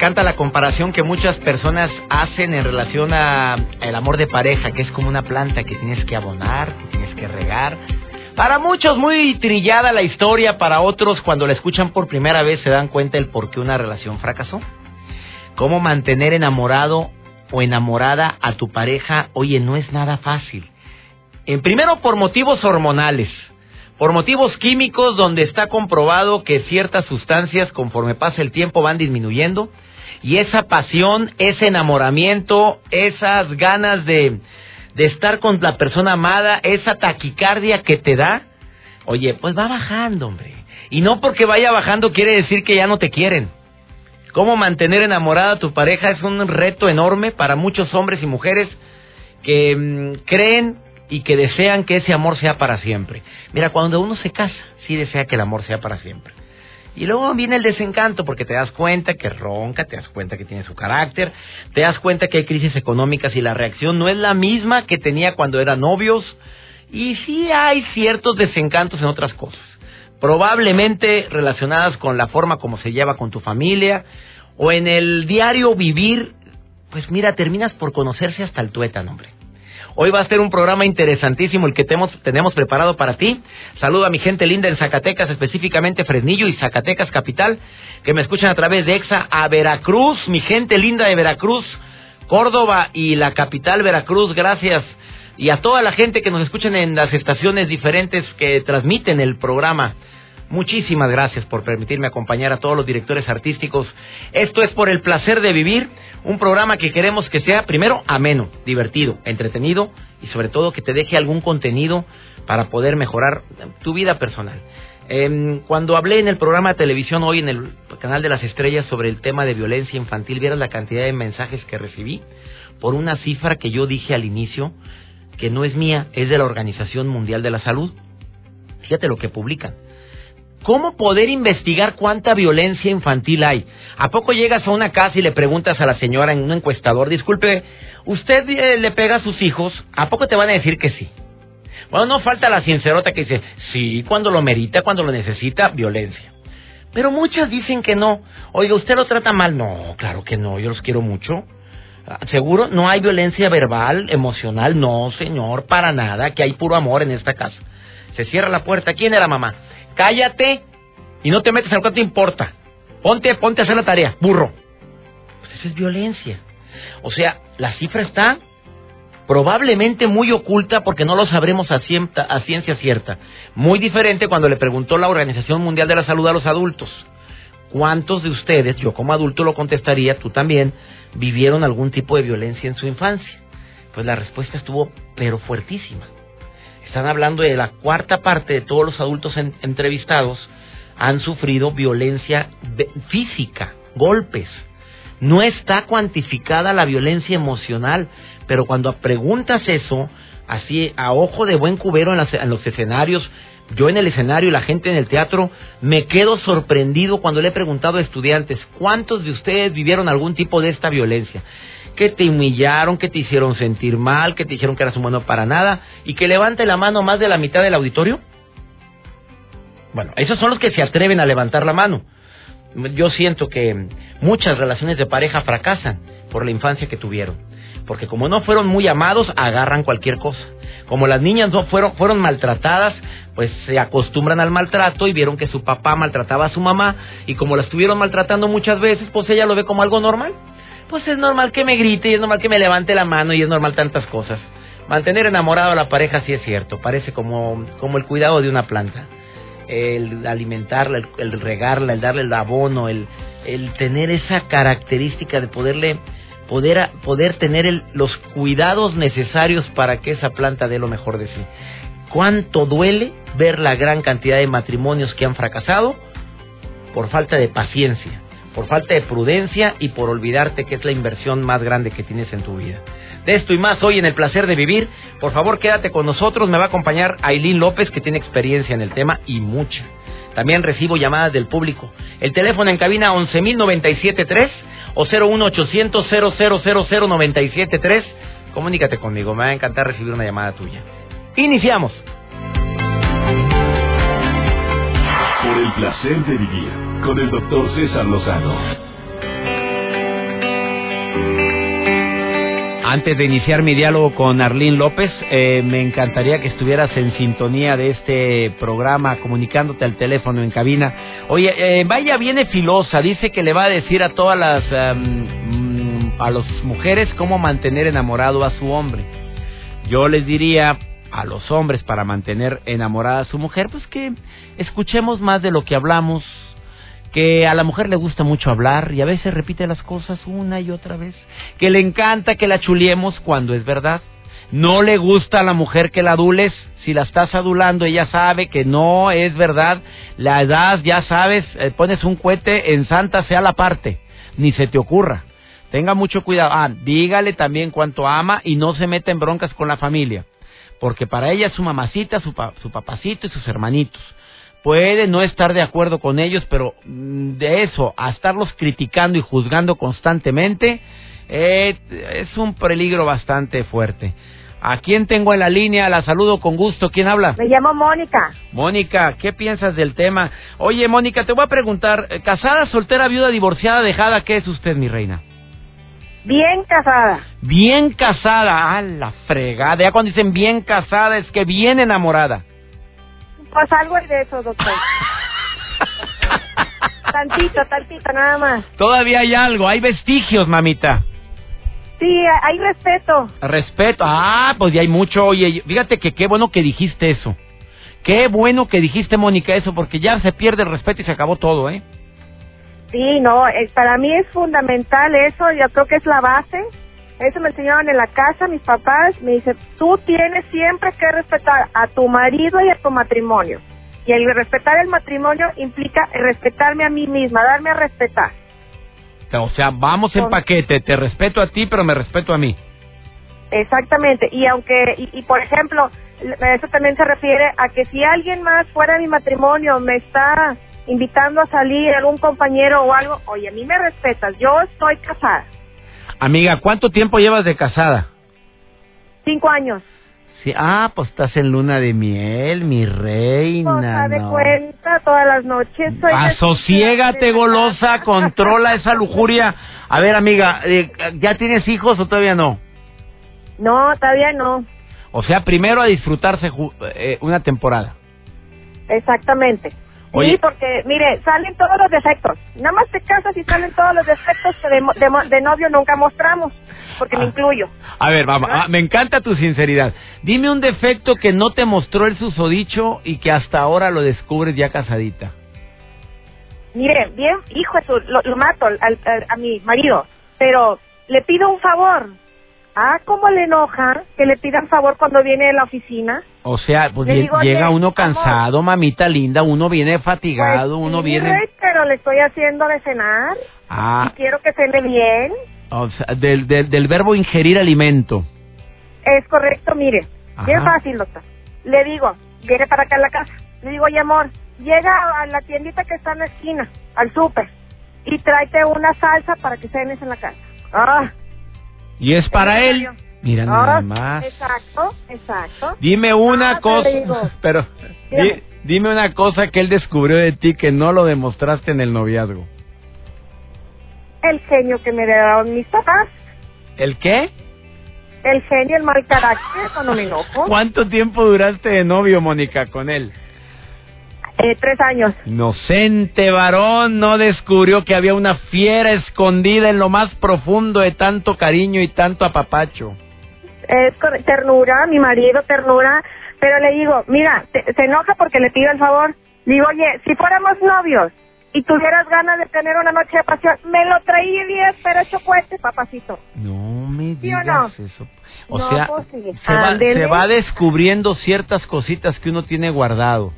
Encanta la comparación que muchas personas hacen en relación a el amor de pareja, que es como una planta que tienes que abonar, que tienes que regar. Para muchos muy trillada la historia, para otros cuando la escuchan por primera vez se dan cuenta del por qué una relación fracasó. Cómo mantener enamorado o enamorada a tu pareja, oye, no es nada fácil. En primero por motivos hormonales, por motivos químicos donde está comprobado que ciertas sustancias conforme pasa el tiempo van disminuyendo y esa pasión, ese enamoramiento, esas ganas de, estar con la persona amada, esa taquicardia que te da, oye, pues va bajando, hombre. Y no porque vaya bajando quiere decir que ya no te quieren. Cómo mantener enamorada a tu pareja es un reto enorme para muchos hombres y mujeres que mm, creen y que desean que ese amor sea para siempre. Mira, cuando uno se casa, sí desea que el amor sea para siempre. Y luego viene el desencanto porque te das cuenta que ronca, te das cuenta que tiene su carácter, te das cuenta que hay crisis económicas y la reacción no es la misma que tenía cuando eran novios. Y sí hay ciertos desencantos en otras cosas, probablemente relacionadas con la forma como se lleva con tu familia o en el diario vivir. Pues mira, terminas por conocerse hasta el tuétano, hombre. Hoy va a ser un programa interesantísimo el que tenemos, preparado para ti. Saludo a mi gente linda en Zacatecas, específicamente Fresnillo y Zacatecas Capital, que me escuchan a través de EXA a Veracruz, mi gente linda de Veracruz, Córdoba y la capital Veracruz, gracias. Y a toda la gente que nos escuchan en las estaciones diferentes que transmiten el programa. Muchísimas gracias por permitirme acompañar a todos los directores artísticos. Esto es por el placer de vivir, un programa que queremos que sea primero ameno, divertido, entretenido y sobre todo que te deje algún contenido para poder mejorar tu vida personal. Eh, cuando hablé en el programa de televisión hoy en el canal de las estrellas sobre el tema de violencia infantil, vieras la cantidad de mensajes que recibí por una cifra que yo dije al inicio que no es mía, es de la Organización Mundial de la Salud. Fíjate lo que publican. ¿Cómo poder investigar cuánta violencia infantil hay? ¿A poco llegas a una casa y le preguntas a la señora en un encuestador, disculpe, ¿usted eh, le pega a sus hijos? ¿A poco te van a decir que sí? Bueno, no falta la sincerota que dice, sí, cuando lo merita, cuando lo necesita, violencia. Pero muchas dicen que no. Oiga, ¿usted lo trata mal? No, claro que no, yo los quiero mucho. Ah, ¿Seguro? ¿No hay violencia verbal, emocional? No, señor, para nada, que hay puro amor en esta casa. Cierra la puerta. ¿Quién era mamá? cállate y no te metes en lo que te importa. Ponte, ponte a hacer la tarea, burro. Pues eso es violencia. O sea, la cifra está probablemente muy oculta porque no lo sabremos a, a ciencia cierta. Muy diferente cuando le preguntó la Organización Mundial de la Salud a los adultos. ¿Cuántos de ustedes, yo como adulto lo contestaría, tú también, vivieron algún tipo de violencia en su infancia? Pues la respuesta estuvo pero fuertísima. Están hablando de la cuarta parte de todos los adultos entrevistados han sufrido violencia física, golpes. No está cuantificada la violencia emocional, pero cuando preguntas eso, así a ojo de buen cubero en, en los escenarios, yo en el escenario y la gente en el teatro, me quedo sorprendido cuando le he preguntado a estudiantes, ¿cuántos de ustedes vivieron algún tipo de esta violencia? Que te humillaron, que te hicieron sentir mal, que te dijeron que eras un para nada y que levante la mano más de la mitad del auditorio? Bueno, esos son los que se atreven a levantar la mano. Yo siento que muchas relaciones de pareja fracasan por la infancia que tuvieron. Porque como no fueron muy amados, agarran cualquier cosa. Como las niñas no fueron, fueron maltratadas, pues se acostumbran al maltrato y vieron que su papá maltrataba a su mamá y como la estuvieron maltratando muchas veces, pues ella lo ve como algo normal pues es normal que me grite y es normal que me levante la mano y es normal tantas cosas. Mantener enamorado a la pareja sí es cierto, parece como, como el cuidado de una planta. El alimentarla, el, regarla, el darle el abono, el, el tener esa característica de poderle poder, poder tener los cuidados necesarios para que esa planta dé lo mejor de sí. ¿Cuánto duele ver la gran cantidad de matrimonios que han fracasado por falta de paciencia, por falta de prudencia y por olvidarte que es la inversión más grande que tienes en tu vida. De esto y más hoy en el placer de vivir. Por favor, quédate con nosotros. Me va a acompañar Aileen López, que tiene experiencia en el tema y mucha. También recibo llamadas del público. El teléfono en cabina 11.097.3 o 01800 0000973. Comunícate conmigo, me va a encantar recibir una llamada tuya. Iniciamos. Por el placer de vivir con el doctor César Lozano. Antes de iniciar mi diálogo con Arlín López, eh, me encantaría que estuvieras en sintonía de este programa, comunicándote al teléfono en cabina. Oye, eh, vaya viene filosa, dice que le va a decir a todas las um, a las mujeres cómo mantener enamorado a su hombre. Yo les diría a los hombres para mantener enamorada a su mujer, pues que escuchemos más de lo que hablamos, que a la mujer le gusta mucho hablar y a veces repite las cosas una y otra vez, que le encanta que la chuliemos cuando es verdad. No le gusta a la mujer que la adules, si la estás adulando ella sabe que no es verdad, la edad ya sabes, eh, pones un cohete en santa sea la parte, ni se te ocurra. Tenga mucho cuidado. Ah, dígale también cuánto ama y no se meta en broncas con la familia, porque para ella es su mamacita, su, su papacito y sus hermanitos puede no estar de acuerdo con ellos, pero mm, de eso a estarlos criticando y juzgando constantemente eh, es un peligro bastante fuerte. ¿A quién tengo en la línea? La saludo con gusto. ¿Quién habla? Me llamo Mónica. Mónica, ¿qué piensas del tema? Oye, Mónica, te voy a preguntar, eh, ¿casada, soltera, viuda, divorciada, dejada? ¿Qué es usted, mi reina? Bien casada. Bien casada, a la fregada. Ya cuando dicen bien casada es que bien enamorada. Pues algo es de eso, doctor. tantito, tantito, nada más. Todavía hay algo, hay vestigios, mamita. Sí, hay respeto. Respeto, ah, pues ya hay mucho. Oye, fíjate que qué bueno que dijiste eso. Qué bueno que dijiste, Mónica, eso, porque ya se pierde el respeto y se acabó todo, ¿eh? Sí, no, para mí es fundamental eso, yo creo que es la base eso me enseñaron en la casa mis papás. Me dice, tú tienes siempre que respetar a tu marido y a tu matrimonio. Y el respetar el matrimonio implica respetarme a mí misma, darme a respetar. O sea, vamos en paquete, te respeto a ti, pero me respeto a mí. Exactamente, y aunque, y, por ejemplo, eso también se refiere a que si alguien más fuera de mi matrimonio me está invitando a salir, algún compañero o algo, oye, a mí me respetas, yo estoy casada. Amiga, ¿cuánto tiempo llevas de casada? Cinco años. Sí, ah, pues estás en luna de miel, mi reina. Pues, de cuenta todas las noches. Asociégate, golosa, controla esa lujuria. A ver, amiga, eh, ¿ya tienes hijos o todavía no? No, todavía no. O sea, primero a disfrutarse eh, una temporada. Exactamente. Sí, porque, mire, salen todos los defectos. Nada más te casas y salen todos los defectos que de, novio nunca mostramos, porque me ah. incluyo. A ver, vamos, ah, me encanta tu sinceridad. Dime un defecto que no te mostró el susodicho y que hasta ahora lo descubres ya casadita. Mire, bien, hijo, lo, lo mato a mi marido, pero le pido un favor. Ah, ¿cómo le enoja que le pidan favor cuando viene de la oficina? O sea, pues llega uno cansado, mamita linda, uno viene fatigado, pues uno viene... pero le estoy haciendo de cenar. Ah. Y quiero que cene bien. O sea, del, del, verbo ingerir alimento. Es correcto, mire. Bien fácil, doctor. Le digo, viene para acá a la casa. Le digo, oye, amor, llega a la tiendita que está en la esquina, al súper, y tráete una salsa para que cenes en la casa. Ah, y es para él. Mira nada más. Exacto, exacto. Dime una ah, cosa, pero dime una cosa que él descubrió de ti que no lo demostraste en el noviazgo. El genio que me dieron mis papás. ¿El qué? El genio, el mal carácter, cuando me enojo. ¿Cuánto tiempo duraste de novio, Mónica, con él? Eh, tres años. Inocente varón no descubrió que había una fiera escondida en lo más profundo de tanto cariño y tanto apapacho. Es ternura, mi marido, ternura. Pero le digo, mira, se enoja porque le pido el favor. Digo, oye, si fuéramos novios y tuvieras ganas de tener una noche de pasión, me lo traerías, pero hecho cueste, papacito. No me digas eso. O sea, pues se, va, se va descubriendo ciertas cositas que uno tiene guardado.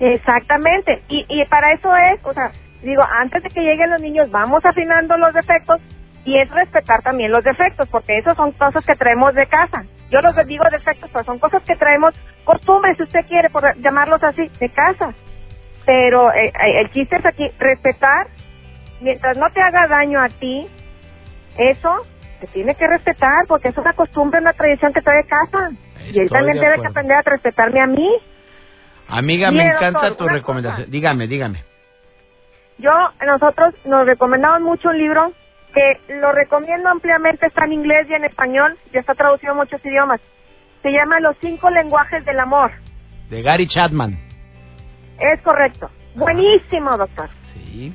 Exactamente. Y, y para eso es, o sea, digo, antes de que lleguen los niños, vamos afinando los defectos y es respetar también los defectos, porque eso son cosas que traemos de casa. Yo los digo defectos, pero son cosas que traemos, costumbres, si usted quiere por llamarlos así, de casa. Pero eh, eh, el chiste es aquí, respetar, mientras no te haga daño a ti, eso se tiene que respetar, porque es una costumbre, una tradición que trae de casa. y él también debe que aprender a respetarme a mí. Amiga, me encanta tu recomendación. Dígame, dígame. Yo, nosotros nos recomendamos mucho un libro que lo recomiendo ampliamente, está en inglés y en español, ya está traducido en muchos idiomas. Se llama Los cinco lenguajes del amor. De Gary Chapman. Es correcto. Buenísimo, doctor. Sí.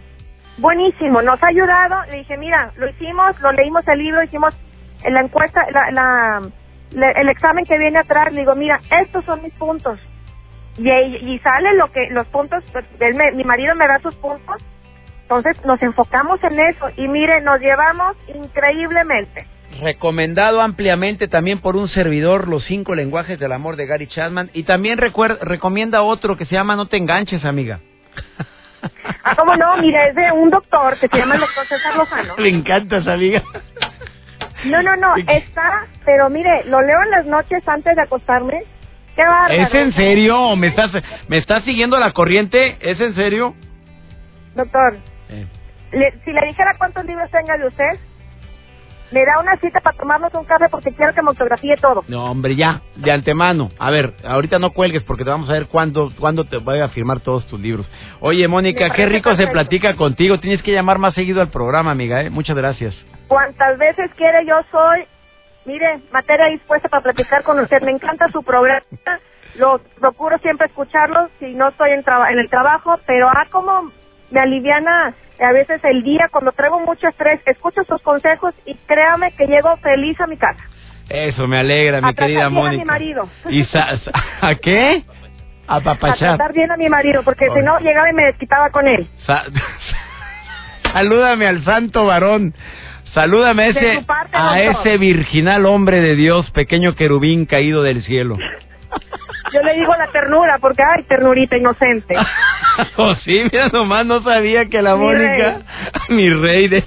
Buenísimo, nos ha ayudado. Le dije, mira, lo hicimos, lo leímos el libro, hicimos la encuesta, la, el examen que viene atrás. Le digo, mira, estos son mis puntos. Y, y sale lo que, los puntos, pues, mi marido me da sus puntos entonces nos enfocamos en eso y mire, nos llevamos increíblemente. Recomendado ampliamente también por un servidor Los cinco lenguajes del amor de Gary Chapman y también recomienda otro que se llama No te enganches, amiga. Ah, ¿cómo no? Mire, es de un doctor que se llama el doctor César Lozano. Le encanta esa amiga. No, no, no, está, pero mire, lo leo en las noches antes de acostarme. Qué bárbaro. ¿Es en serio? ¿Me estás, ¿Me estás siguiendo la corriente? ¿Es en serio? Doctor, si le dijera cuántos libros tenga de usted, me da una cita para tomarnos un café porque quiero que me fotografíe todo. No, hombre, ya, de antemano. A ver, ahorita no cuelgues porque te vamos a ver cuándo, cuándo te voy a firmar todos tus libros. Oye, Mónica, qué rico se platica contigo. Tienes que llamar más seguido al programa, amiga, ¿eh? Muchas gracias. Cuantas veces quiere, yo soy, mire, materia dispuesta para platicar con usted. Me encanta su programa. Lo procuro siempre escucharlo si no estoy en, en el trabajo, pero ah, como me aliviana a veces el día cuando traigo mucho estrés, escucho sus consejos y créame que llego feliz a mi casa. Eso me alegra, mi querida Mónica. a mi marido. ¿Y a qué? A papachar. A tratar bien a mi marido, porque si no llegaba y me desquitaba con él. Salúdame al santo varón. Salúdame a ese, a ese virginal hombre de Dios, pequeño querubín caído del cielo. Yo le digo la ternura, porque ay, ternurita inocente. oh, sí, mira nomás, no sabía que la Mónica, mi rey, de...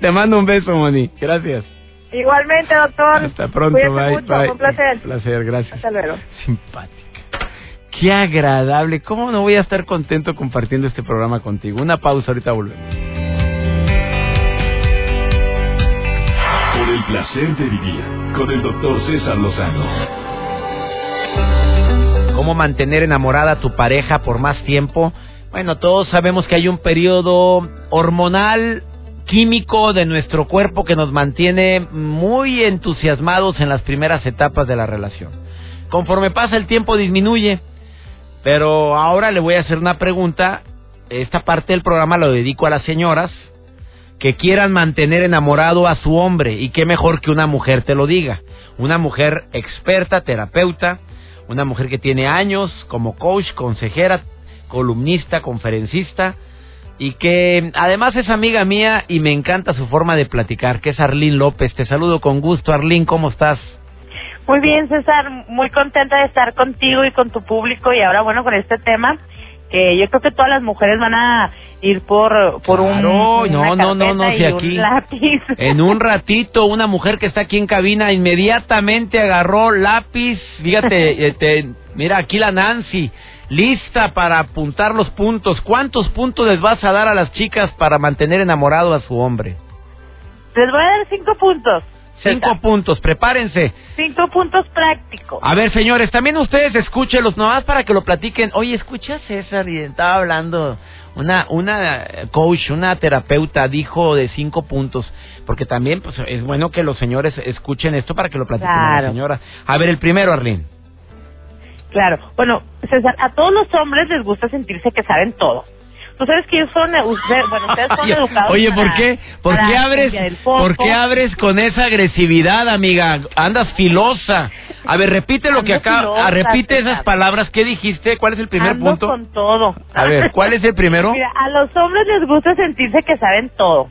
te mando un beso, Moni. Gracias. Igualmente, doctor. Hasta pronto, bye, bye. Un placer. Un placer, gracias. Hasta luego. Simpática. Qué agradable. ¿Cómo no voy a estar contento compartiendo este programa contigo? Una pausa, ahorita volvemos. Con el doctor César Lozano cómo mantener enamorada a tu pareja por más tiempo. Bueno, todos sabemos que hay un periodo hormonal químico de nuestro cuerpo que nos mantiene muy entusiasmados en las primeras etapas de la relación. Conforme pasa el tiempo disminuye, pero ahora le voy a hacer una pregunta. Esta parte del programa lo dedico a las señoras que quieran mantener enamorado a su hombre y qué mejor que una mujer te lo diga. Una mujer experta, terapeuta, una mujer que tiene años como coach, consejera, columnista, conferencista y que además es amiga mía y me encanta su forma de platicar, que es Arlín López. Te saludo con gusto, Arlín, ¿cómo estás? Muy bien, César, muy contenta de estar contigo y con tu público y ahora bueno con este tema que yo creo que todas las mujeres van a ir por por un no no no no si aquí lápiz. en un ratito una mujer que está aquí en cabina inmediatamente agarró lápiz fíjate este, mira aquí la Nancy lista para apuntar los puntos. Cuántos puntos les vas a dar a las chicas para mantener enamorado a su hombre les voy a dar cinco puntos Cinco puntos, prepárense. Cinco puntos prácticos. A ver, señores, también ustedes escúchenlos nomás para que lo platiquen. Oye, escucha César, y estaba hablando una, una coach, una terapeuta dijo de cinco puntos, porque también pues, es bueno que los señores escuchen esto para que lo platiquen la señora. A ver, el primero, Arlene. Claro, bueno, César, a todos los hombres les gusta sentirse que saben todo. Tú sabes que ellos son, usted, bueno, ustedes son educados. Oye, ¿por qué? ¿Por qué abres, ¿por qué abres con esa agresividad, amiga? Andas filosa. A ver, repite lo que acá, repite esas palabras que dijiste. ¿Cuál es el primer Ando punto? con todo. A ver, ¿cuál es el primero? Mira, a los hombres les gusta sentirse que saben todo.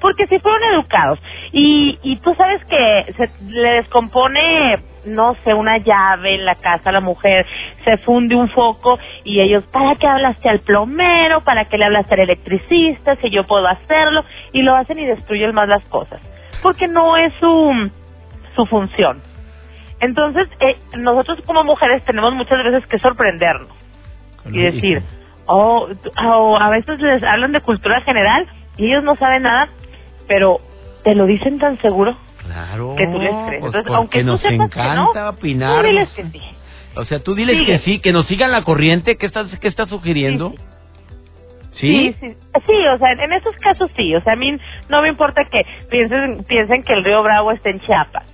porque si fueron educados y, y tú sabes que se le descompone no sé, una llave en la casa a la mujer, se funde un foco y ellos, ¿para qué hablaste al plomero? ¿Para qué le hablaste al electricista? Si yo puedo hacerlo y lo hacen y destruyen más las cosas, porque no es su, su función. Entonces, eh, nosotros como mujeres tenemos muchas veces que sorprendernos y decir, oh, oh, a veces les hablan de cultura general y ellos no saben nada, pero te lo dicen tan seguro Claro. que tú les crees. pues Entonces, aunque tú nos sepas que encanta no, opinar. tú diles que sí. O sea, tú diles Sigue. que sí, que nos sigan la corriente. ¿Qué estás, qué estás sugiriendo? Sí, sí. Sí, o sea, en esos casos sí. O sea, a mí no me importa que piensen, piensen que el río Bravo está en Chiapas.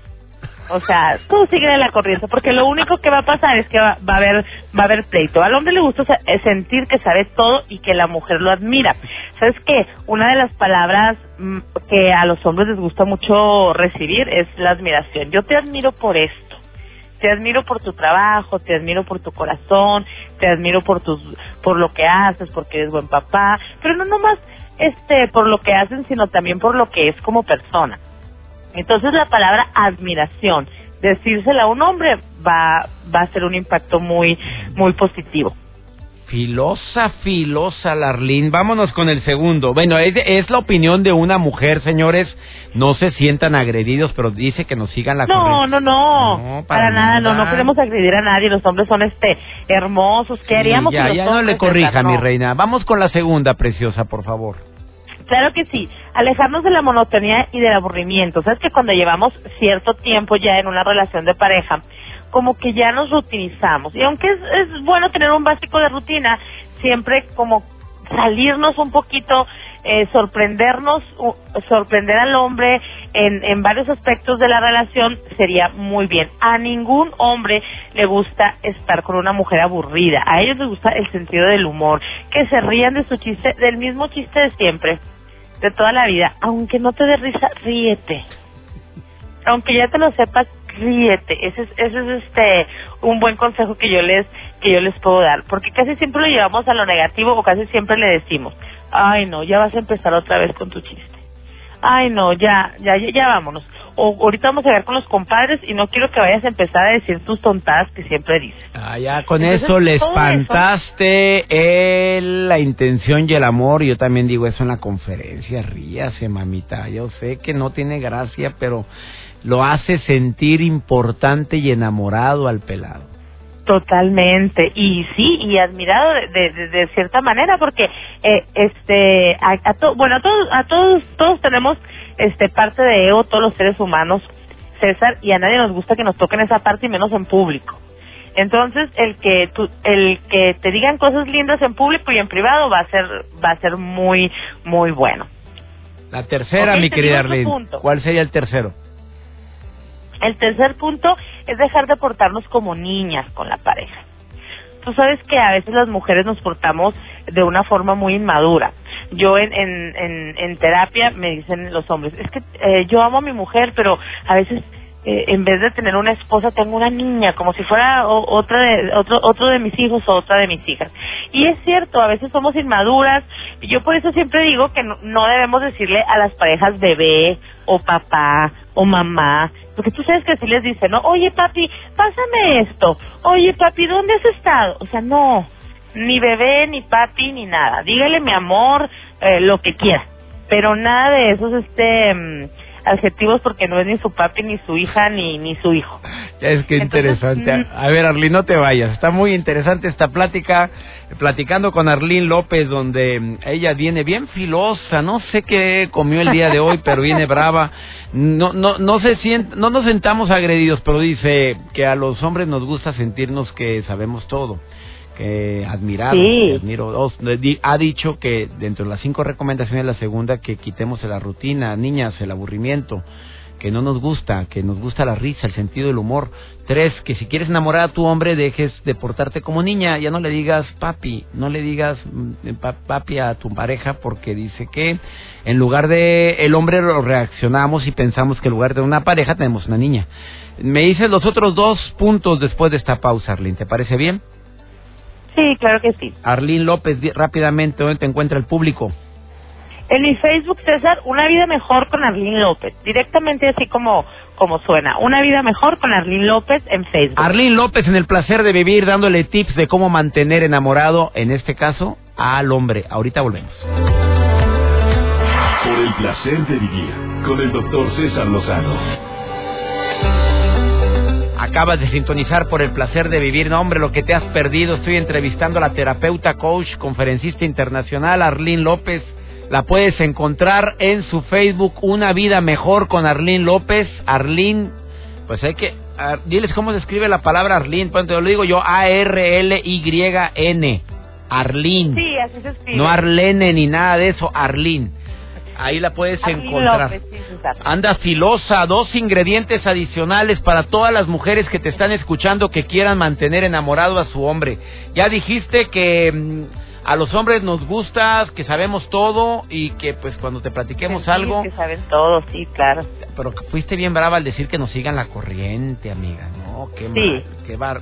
O sea, tú sigue de la corriente, porque lo único que va a pasar es que va, va a haber va a haber pleito. Al hombre le gusta sentir que sabe todo y que la mujer lo admira. ¿Sabes qué? Una de las palabras mm, que a los hombres les gusta mucho recibir es la admiración. Yo te admiro por esto. Te admiro por tu trabajo, te admiro por tu corazón, te admiro por tus por lo que haces, porque eres buen papá, pero no nomás este por lo que hacen, sino también por lo que es como persona. Entonces la palabra admiración, decírsela a un hombre va va a ser un impacto muy muy positivo. Filosa, filosa, Larlín. Vámonos con el segundo. Bueno, es, es la opinión de una mujer, señores. No se sientan agredidos, pero dice que nos sigan la No, no, no, No, para para, nada, no, nada. no queremos agredir a nadie, los hombres son este hermosos, ¿qué Sí, haríamos ya, los ya no le corrija, mi reina. Vamos con la segunda, preciosa, por favor. Claro que sí, alejarnos de la monotonía y del aburrimiento. Sabes que cuando llevamos cierto tiempo ya en una relación de pareja, como que ya nos rutinizamos. Y aunque es, es bueno tener un básico de rutina, siempre como salirnos un poquito, eh, sorprendernos, u- sorprender al hombre en, en varios aspectos de la relación sería muy bien. A ningún hombre le gusta estar con una mujer aburrida. A ellos les gusta el sentido del humor, que se rían de su chiste, del mismo chiste de siempre, de toda la vida. Aunque no te dé risa, ríete. Aunque ya te lo sepas, ríete. Ese es, ese es este un buen consejo que yo les que yo les puedo dar, porque casi siempre lo llevamos a lo negativo o casi siempre le decimos, "Ay, no, ya vas a empezar otra vez con tu chiste." Ay, no, ya, ya, ya, ya vámonos. O ahorita vamos a ver con los compadres y no quiero que vayas a empezar a decir tus tontadas que siempre dices. Ah, ya con Entonces, eso le espantaste el- la intención y el amor. Yo también digo eso en la conferencia. Ríase, mamita. Yo sé que no tiene gracia, pero lo hace sentir importante y enamorado al pelado. Totalmente y sí y admirado de, de, de- cierta manera porque eh, este a, a to- bueno a todos a todos todos tenemos este parte de ego todos los seres humanos César y a nadie nos gusta que nos toquen esa parte y menos en público entonces el que tú, el que te digan cosas lindas en público y en privado va a ser va a ser muy muy bueno La tercera, mi querida Arlene. ¿Cuál sería el tercero? El tercer punto es dejar de portarnos como niñas con la pareja. Tú sabes que a veces las mujeres nos portamos de una forma muy inmadura. Yo en, en, en, terapia me dicen los hombres, es que eh, yo amo a mi mujer, pero a veces eh, en vez de tener una esposa tengo una niña, como si fuera otra de, otro, otro de mis hijos o otra de mis hijas. Y es cierto, a veces somos inmaduras. y Yo por eso siempre digo que no, no debemos decirle a las parejas bebé o papá o mamá, porque tú sabes que así les dicen, ¿no? Oye papi, pásame esto. Oye papi, ¿dónde has estado? O sea, no, ni bebé, ni papi, ni nada. Dígale mi amor, eh, lo que quiera. Pero nada de esos este mm, adjetivos porque no es ni su papi, ni su hija, ni, ni su hijo. Es que Entonces, interesante. mm. A ver, Arlene, no te vayas. Está muy interesante esta plática. Platicando con Arlene López, donde mm, ella viene bien filosa. No sé qué comió el día de hoy, pero viene brava. No, no, no se sient, no nos sentamos agredidos, pero dice que a los hombres nos gusta sentirnos que sabemos todo. Que admirado, Sí. que admiro. Ha dicho que dentro de las cinco recomendaciones, la segunda, que quitemos la rutina, niñas, el aburrimiento que no nos gusta, que nos gusta la risa, el sentido del humor. Tres, que si quieres enamorar a tu hombre, dejes de portarte como niña, ya no le digas papi, no le digas mm, pa- papi a tu pareja porque dice que en lugar de el hombre lo reaccionamos y pensamos que en lugar de una pareja tenemos una niña. Me dices los otros dos puntos después de esta pausa, Arlene, ¿te parece bien? Sí, claro que sí. Arlene López, di- rápidamente, ¿dónde te encuentra el público? En mi Facebook, César, Una Vida Mejor con Arlene López. Directamente así como, como suena. Una Vida Mejor con Arlene López en Facebook. Arlene López en el placer de vivir, dándole tips de cómo mantener enamorado, en este caso, al hombre. Ahorita volvemos. Por el placer de vivir con el doctor César Lozano. Acabas de sintonizar por el placer de vivir. No, hombre, lo que te has perdido. Estoy entrevistando a la terapeuta, coach, conferencista internacional, Arlene López. La puedes encontrar en su Facebook, Una Vida Mejor con Arlene López. Arlene, pues hay que... ah, diles cómo se escribe la palabra Arlene. Pues te lo digo yo, A-R-L-Y-N. Arlene. Sí, así se escribe. No Arlene ni nada de eso, Arlene. Ahí la puedes encontrar. López, sí, César. Anda filosa, dos ingredientes adicionales para todas las mujeres que te están escuchando que quieran mantener enamorado a su hombre. Ya dijiste que mm, a los hombres nos gusta, que sabemos todo y que pues cuando te platiquemos Sí, algo, que saben todo, sí, claro. pero que fuiste bien brava al decir que nos sigan la corriente, amiga, ¿no? Qué Sí. mal, qué bar...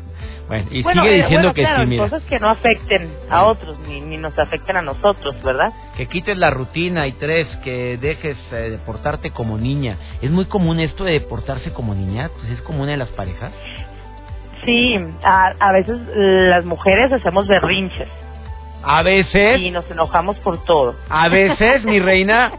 Bueno, y bueno, sigue eh, diciendo bueno, que claro, sí, mira, cosas que no afecten a otros, ni, ni nos afecten a nosotros, ¿verdad? que quites la rutina y tres, que dejes eh, de portarte como niña. ¿Es muy común esto de portarse como niña? Pues es común en las parejas. Sí, a, a veces las mujeres hacemos berrinches A veces, y nos enojamos por todo. a veces, mi reina.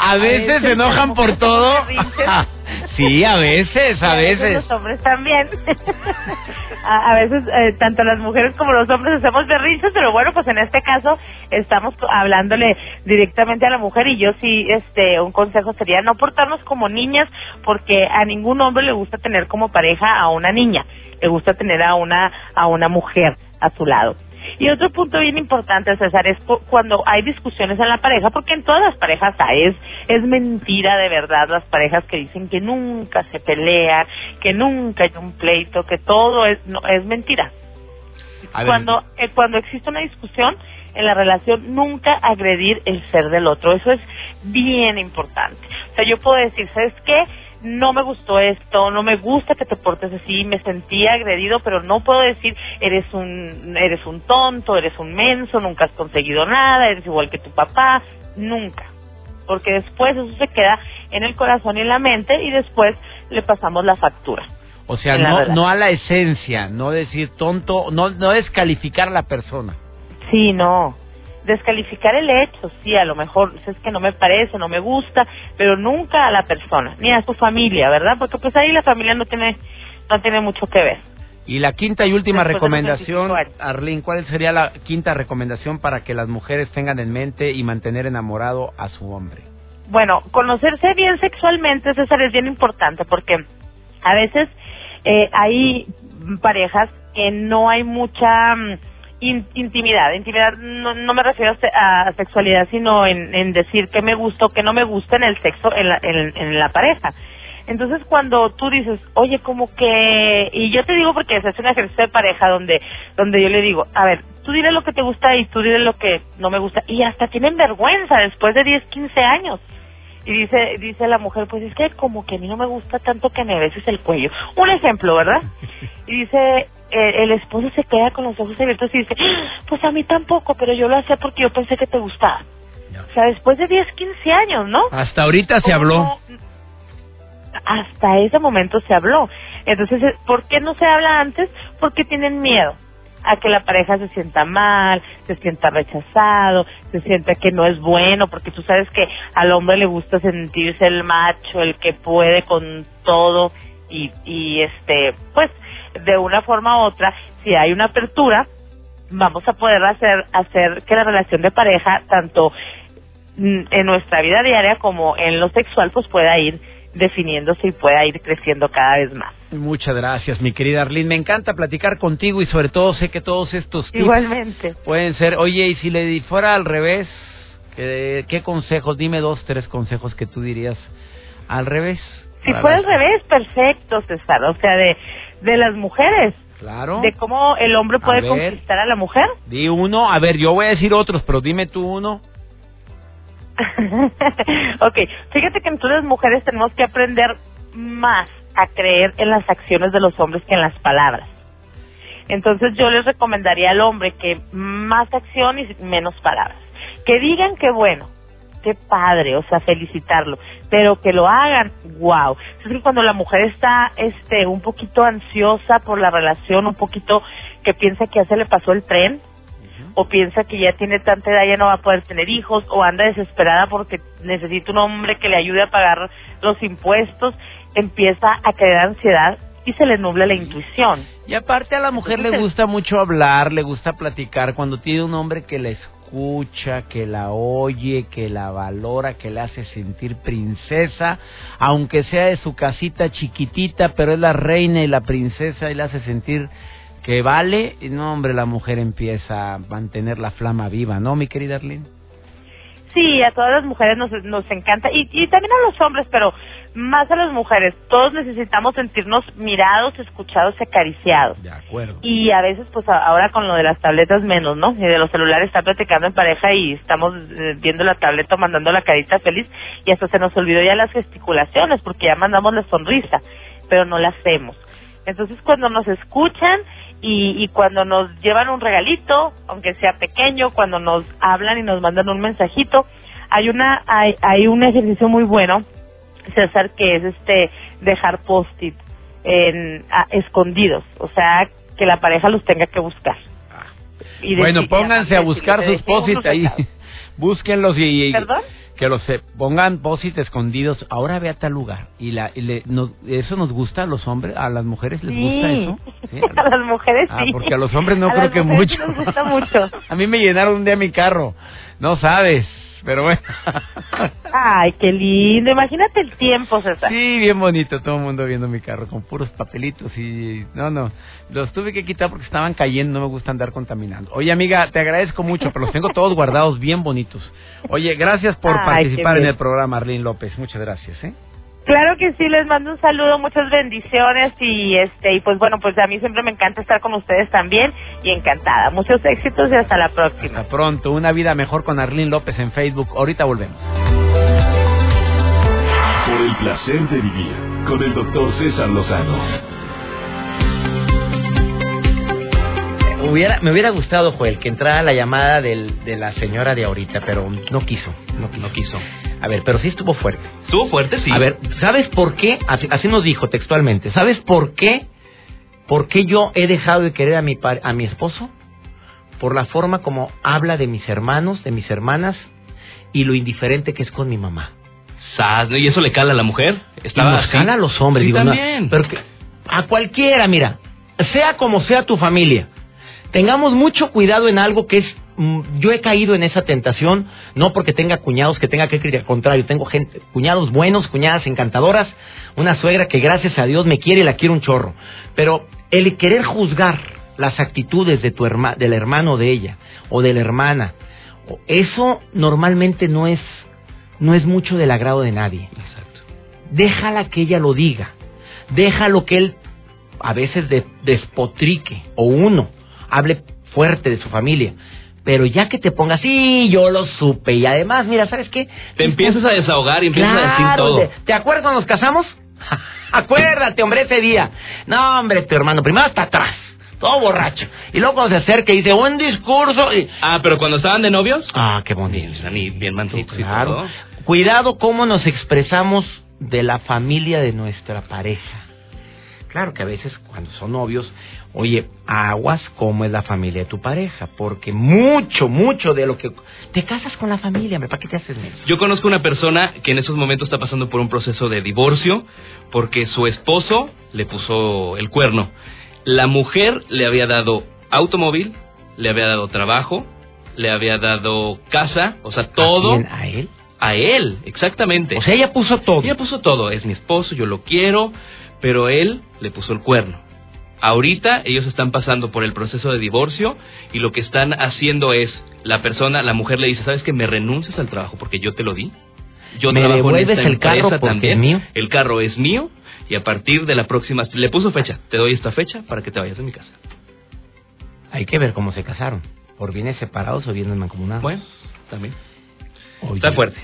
A veces se enojan por todo. Sí, a veces, a Y veces. Los hombres también. a, a veces, eh, tanto las mujeres como los hombres hacemos berrinches, pero bueno, pues en este caso estamos hablándole directamente a la mujer y yo sí, este, un consejo sería no portarnos como niñas, porque a ningún hombre le gusta tener como pareja a una niña, le gusta tener a una, a una mujer a su lado. Y otro punto bien importante, César, es cu- cuando hay discusiones en la pareja, porque en todas las parejas hay, es, es mentira de verdad las parejas que dicen que nunca se pelean, que nunca hay un pleito, que todo es, no, es mentira. A Cuando, eh, cuando existe una discusión en la relación, nunca agredir el ser del otro, eso es bien importante. O sea, yo puedo decir, ¿sabes qué? No me gustó esto, no me gusta que te portes así, me sentí agredido, pero no puedo decir eres un eres un tonto, eres un menso, nunca has conseguido nada, eres igual que tu papá, nunca. Porque después eso se queda en el corazón y en la mente y después le pasamos la factura. O sea, no, no a la esencia, no decir tonto, no, no descalificar a la persona. Sí, no. Descalificar el hecho, sí, a lo mejor es que no me parece, no me gusta, pero nunca a la persona, ni a su familia, ¿verdad? Porque pues ahí la familia no tiene no tiene mucho que ver. Y la quinta y última Después recomendación, 25 años. Arlene, ¿cuál sería la quinta recomendación para que las mujeres tengan en mente y mantener enamorado a su hombre? Bueno, conocerse bien sexualmente, César, es bien importante porque a veces eh, hay parejas que no hay mucha mm, in- intimidad. Intimidad no, no me refiero a, a sexualidad, sino en, en decir que me gusta o que no me gusta en el sexo en la, en, en la pareja. Entonces cuando tú dices, oye, como que, y yo te digo porque se hace un ejercicio de pareja donde, donde yo le digo, a ver, tú dile lo que te gusta y tú dile lo que no me gusta, y hasta tienen vergüenza después de 10, 15 años. Y dice, dice la mujer, pues es que como que a mí no me gusta tanto que me beses el cuello. Un ejemplo, ¿verdad? Y dice, eh, el esposo se queda con los ojos abiertos y dice, "Ah, pues a mí tampoco, pero yo lo hacía porque yo pensé que te gustaba. O sea, después de 10, 15 años, ¿no? Hasta ahorita se ¿Cómo habló. Hasta ese momento se habló. Entonces, eh, ¿por qué no se habla antes? Porque tienen miedo a que la pareja se sienta mal, se sienta rechazado, se sienta que no es bueno, porque tú sabes que al hombre le gusta sentirse el macho, el que puede con todo y, y este, pues, de una forma u otra, si hay una apertura, vamos a poder hacer hacer que la relación de pareja tanto mm, en nuestra vida diaria como en lo sexual pues pueda ir definiéndose y pueda ir creciendo cada vez más. Muchas gracias, mi querida Arlene. Me encanta platicar contigo y sobre todo sé que todos estos tips Igualmente. pueden ser, oye, y si le di- fuera al revés, ¿qué, qué consejos? Dime dos, tres consejos que tú dirías al revés. Si fuera al revés, perfecto, César. O sea, de, de las mujeres, Claro. de cómo el hombre puede conquistar a la mujer. Di uno, a ver, yo voy a decir otros, pero dime tú uno. ok, fíjate que nosotros las mujeres tenemos que aprender más a creer en las acciones de los hombres que en las palabras. Entonces yo les recomendaría al hombre que más acción y menos palabras. Que digan que bueno, qué padre, o sea, felicitarlo, pero que lo hagan, wow. Es que cuando la mujer está este un poquito ansiosa por la relación, un poquito que piensa que ya se le pasó el tren, o piensa que ya tiene tanta edad ya no va a poder tener hijos, o anda desesperada porque necesita un hombre que le ayude a pagar los impuestos, empieza a creer ansiedad y se le nubla la intuición. Y aparte a la mujer le gusta mucho hablar, le gusta platicar cuando tiene un hombre que la escucha, que la oye, que la valora, que le hace sentir princesa, aunque sea de su casita chiquitita, pero es la reina y la princesa y le hace sentir que vale, y no hombre, la mujer empieza a mantener la flama viva, ¿no, mi querida Arlene? Sí, a todas las mujeres nos, nos encanta y, y también a los hombres, pero más a las mujeres. Todos necesitamos sentirnos mirados, escuchados y acariciados. De acuerdo. Y a veces, pues ahora con lo de las tabletas menos, ¿no? Y de los celulares está platicando en pareja y estamos eh, viendo la tableta, mandando la carita feliz y hasta se nos olvidó ya las gesticulaciones porque ya mandamos la sonrisa, pero no la hacemos. Entonces cuando nos escuchan y, y cuando nos llevan un regalito, aunque sea pequeño, cuando nos hablan y nos mandan un mensajito, hay una hay, hay un ejercicio muy bueno César, que es este dejar post-it en, a- escondidos, o sea, que la pareja los tenga que buscar. Y Bueno, pónganse a buscar sus posit ahí. Búsquenlos y, y- ¿Perdón? que los se pongan posit escondidos. Ahora ve a tal lugar. Y, la, y le- nos- eso nos gusta a los hombres, a las mujeres les gusta eso. Sí, a las mujeres Ah, sí. porque a los hombres no A creo que mucho. sí nos gusta mucho. a mí me llenaron un día mi carro. No sabes, pero bueno. Ay, qué lindo. Imagínate el tiempo, César. Sí, bien bonito, todo el mundo viendo mi carro con puros papelitos y no, no, los tuve que quitar porque estaban cayendo, no me gusta andar contaminando. Oye, amiga, te agradezco mucho, pero los tengo todos guardados bien bonitos. Oye, gracias por Ay, participar en el programa, Arlene López, muchas gracias, ¿eh? Claro que sí, les mando un saludo, muchas bendiciones y este y pues bueno, pues a mí siempre me encanta estar con ustedes también y encantada. Muchos éxitos y hasta la próxima. Hasta pronto, una vida mejor con Arlene López en Facebook. Ahorita volvemos. Por el placer de vivir con el doctor César Lozano. Hubiera, me hubiera gustado, Joel, que entrara la llamada del- de la señora de ahorita, pero no quiso, no quiso. No quiso. A ver, pero sí estuvo fuerte. Estuvo fuerte, sí. A ver, ¿sabes por qué? Así, así nos dijo textualmente. ¿Sabes por qué? ¿Por qué yo he dejado de querer a mi, par- a mi esposo? Por la forma como habla de mis hermanos, de mis hermanas y lo indiferente que es con mi mamá. ¿no? ¿Y eso le cala a la mujer? y nos así. cala a los hombres. Sí, digo, no, también. pero que, a cualquiera, mira, sea como sea tu familia, tengamos mucho cuidado en algo que es, mm, yo he caído en esa tentación, no porque tenga cuñados que tenga que criticar, al contrario, tengo gente, cuñados buenos, cuñadas encantadoras, una suegra que gracias a Dios me quiere y la quiero un chorro, pero el querer juzgar las actitudes de tu herma, del hermano de ella o de la hermana, eso normalmente no es, no es mucho del agrado de nadie Exacto. déjala que ella lo diga. Déjalo que él a veces de- despotrique o uno hable fuerte de su familia. Pero ya que te pongas, sí, yo lo supe. Y además, mira, ¿sabes qué? Te empiezas a desahogar y empiezas a decir todo. ¿te, te acuerdas cuando nos casamos? Acuérdate, hombre, ese día. No, hombre, tu hermano, primero hasta atrás, todo borracho. Y luego cuando se acerca y dice, buen discurso. Y... Ah, pero cuando estaban de novios, Ah, qué bonito. bien, bien y Claro. Cuidado cómo nos expresamos de la familia de nuestra pareja. Claro que a veces cuando son novios, oye, aguas cómo es la familia de tu pareja, porque mucho, mucho de lo que te casas con la familia, ¿para qué te haces eso? Yo conozco una persona que en estos momentos está pasando por un proceso de divorcio porque su esposo le puso el cuerno. La mujer le había dado automóvil, le había dado trabajo, le había dado casa, o sea, todo ¿A quién? ¿A él? a él, exactamente. O sea, ella puso todo. Ella puso todo, es mi esposo, yo lo quiero, pero él le puso el cuerno. Ahorita ellos están pasando por el proceso de divorcio y lo que están haciendo es, la persona, la mujer le dice, ¿sabes que me renuncies al trabajo porque yo te lo di? Yo ¿Me trabajo en esta el carro empresa también. es mío? El carro es mío y a partir de la próxima, le puso fecha, te doy esta fecha para que te vayas de mi casa. Hay que ver cómo se casaron. Por bienes separados o bienes mancomunados. Bueno, también. Oye, Está fuerte.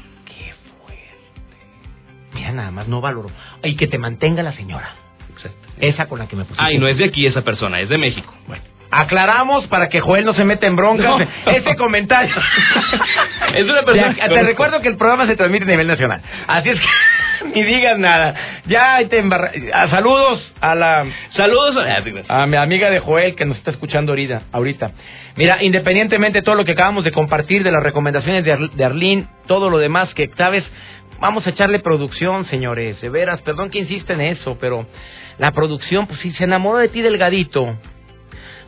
Mira, nada más no valoro. Y que te mantenga la señora. Exacto. Esa con la que me pusiste. Ah, y no es de aquí esa persona, es de México. Bueno. Aclaramos para que Joel no se meta en broncas. Ese comentario. es una persona. te recuerdo que el programa se transmite a nivel nacional. Así es que ni digas nada. Ya te embarra... Saludos a la. Saludos a... mi amiga de Joel que nos está escuchando ahorita. ahorita. Mira, independientemente de todo lo que acabamos de compartir, de las recomendaciones de, de Arlene, todo lo demás que, sabes, vamos a echarle producción, señores. De veras, perdón que insiste en eso, pero la producción, pues si se enamoró de ti delgadito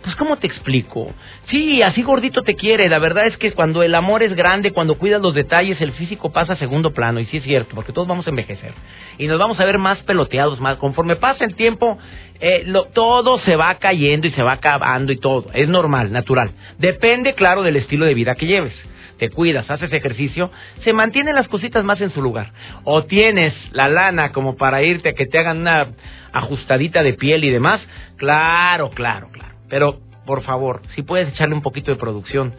pues ¿cómo te explico? Sí, así gordito te quiere. La verdad es que cuando el amor es grande, cuando cuidas los detalles, el físico pasa a segundo plano. Y sí es cierto, porque todos vamos a envejecer. Y nos vamos a ver más peloteados, más. Conforme pasa el tiempo, eh, todo se va cayendo y se va acabando y todo. Es normal, natural. Depende, claro, del estilo de vida que lleves te cuidas, haces ejercicio, se mantienen las cositas más en su lugar. O tienes la lana como para irte a que te hagan una ajustadita de piel y demás, claro, claro, claro. Pero, por favor, si puedes echarle un poquito de producción,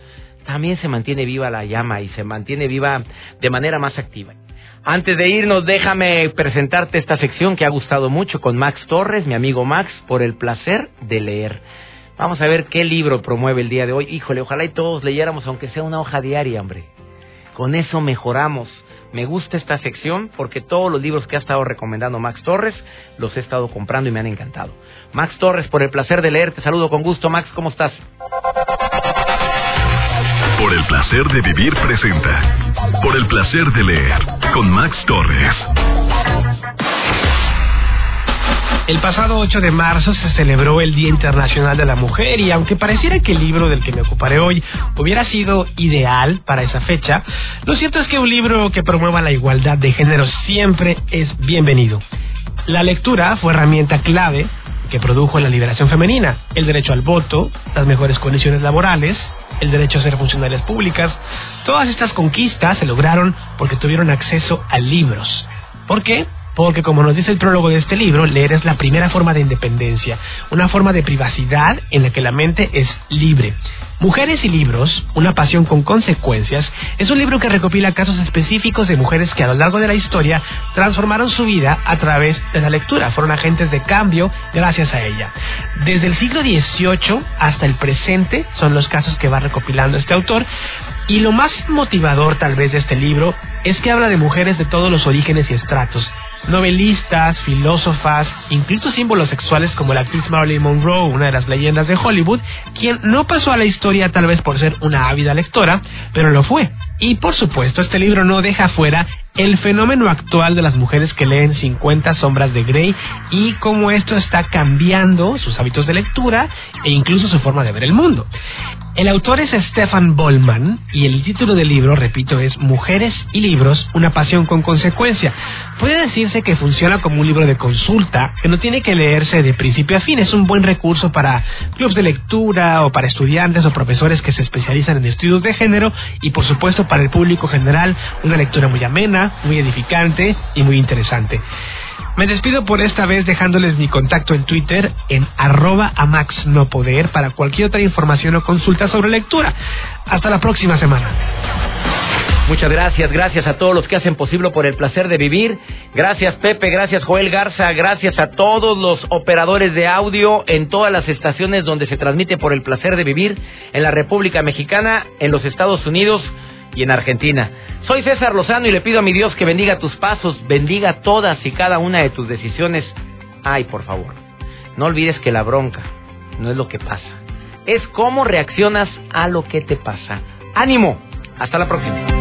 también se mantiene viva la llama y se mantiene viva de manera más activa. Antes de irnos, déjame presentarte esta sección que ha gustado mucho con Max Torres, mi amigo Max, por el placer de leer. Vamos a ver qué libro promueve el día de hoy. Híjole, ojalá y todos leyéramos, aunque sea una hoja diaria, hombre. Con eso mejoramos. Me gusta esta sección porque todos los libros que ha estado recomendando Max Torres los he estado comprando y me han encantado. Max Torres, por el placer de leer, te saludo con gusto. Max, ¿cómo estás? Por el placer de vivir presenta. Por el placer de leer con Max Torres. El pasado 8 de marzo se celebró el Día Internacional de la Mujer y aunque pareciera que el libro del que me ocuparé hoy hubiera sido ideal para esa fecha, lo cierto es que un libro que promueva la igualdad de género siempre es bienvenido. La lectura fue herramienta clave que produjo la liberación femenina, el derecho al voto, las mejores condiciones laborales, el derecho a ser funcionarias públicas. Todas estas conquistas se lograron porque tuvieron acceso a libros. ¿Por qué? Porque como nos dice el prólogo de este libro, leer es la primera forma de independencia, una forma de privacidad en la que la mente es libre. Mujeres y libros, una pasión con consecuencias, es un libro que recopila casos específicos de mujeres que a lo largo de la historia transformaron su vida a través de la lectura, fueron agentes de cambio gracias a ella. Desde el siglo XVIII hasta el presente son los casos que va recopilando este autor y lo más motivador tal vez de este libro es que habla de mujeres de todos los orígenes y estratos, novelistas, filósofas, incluso símbolos sexuales como la actriz Marilyn Monroe, una de las leyendas de Hollywood, quien no pasó a la historia tal vez por ser una ávida lectora, pero lo fue. Y por supuesto, este libro no deja fuera el fenómeno actual de las mujeres que leen 50 sombras de Grey y cómo esto está cambiando sus hábitos de lectura e incluso su forma de ver el mundo. El autor es Stefan Bollman y el título del libro, repito, es Mujeres y libros, una pasión con consecuencia. Puede que funciona como un libro de consulta que no tiene que leerse de principio a fin. Es un buen recurso para clubes de lectura o para estudiantes o profesores que se especializan en estudios de género y por supuesto para el público general una lectura muy amena, muy edificante y muy interesante. Me despido por esta vez dejándoles mi contacto en Twitter en arroba amaxnopoder para cualquier otra información o consulta sobre lectura. Hasta la próxima semana. Muchas gracias, gracias a todos los que hacen posible por el placer de vivir. Gracias Pepe, gracias Joel Garza, gracias a todos los operadores de audio en todas las estaciones donde se transmite por el placer de vivir en la República Mexicana, en los Estados Unidos y en Argentina. Soy César Lozano y le pido a mi Dios que bendiga tus pasos, bendiga todas y cada una de tus decisiones. Ay, por favor, no olvides que la bronca no es lo que pasa, es cómo reaccionas a lo que te pasa. Ánimo, hasta la próxima.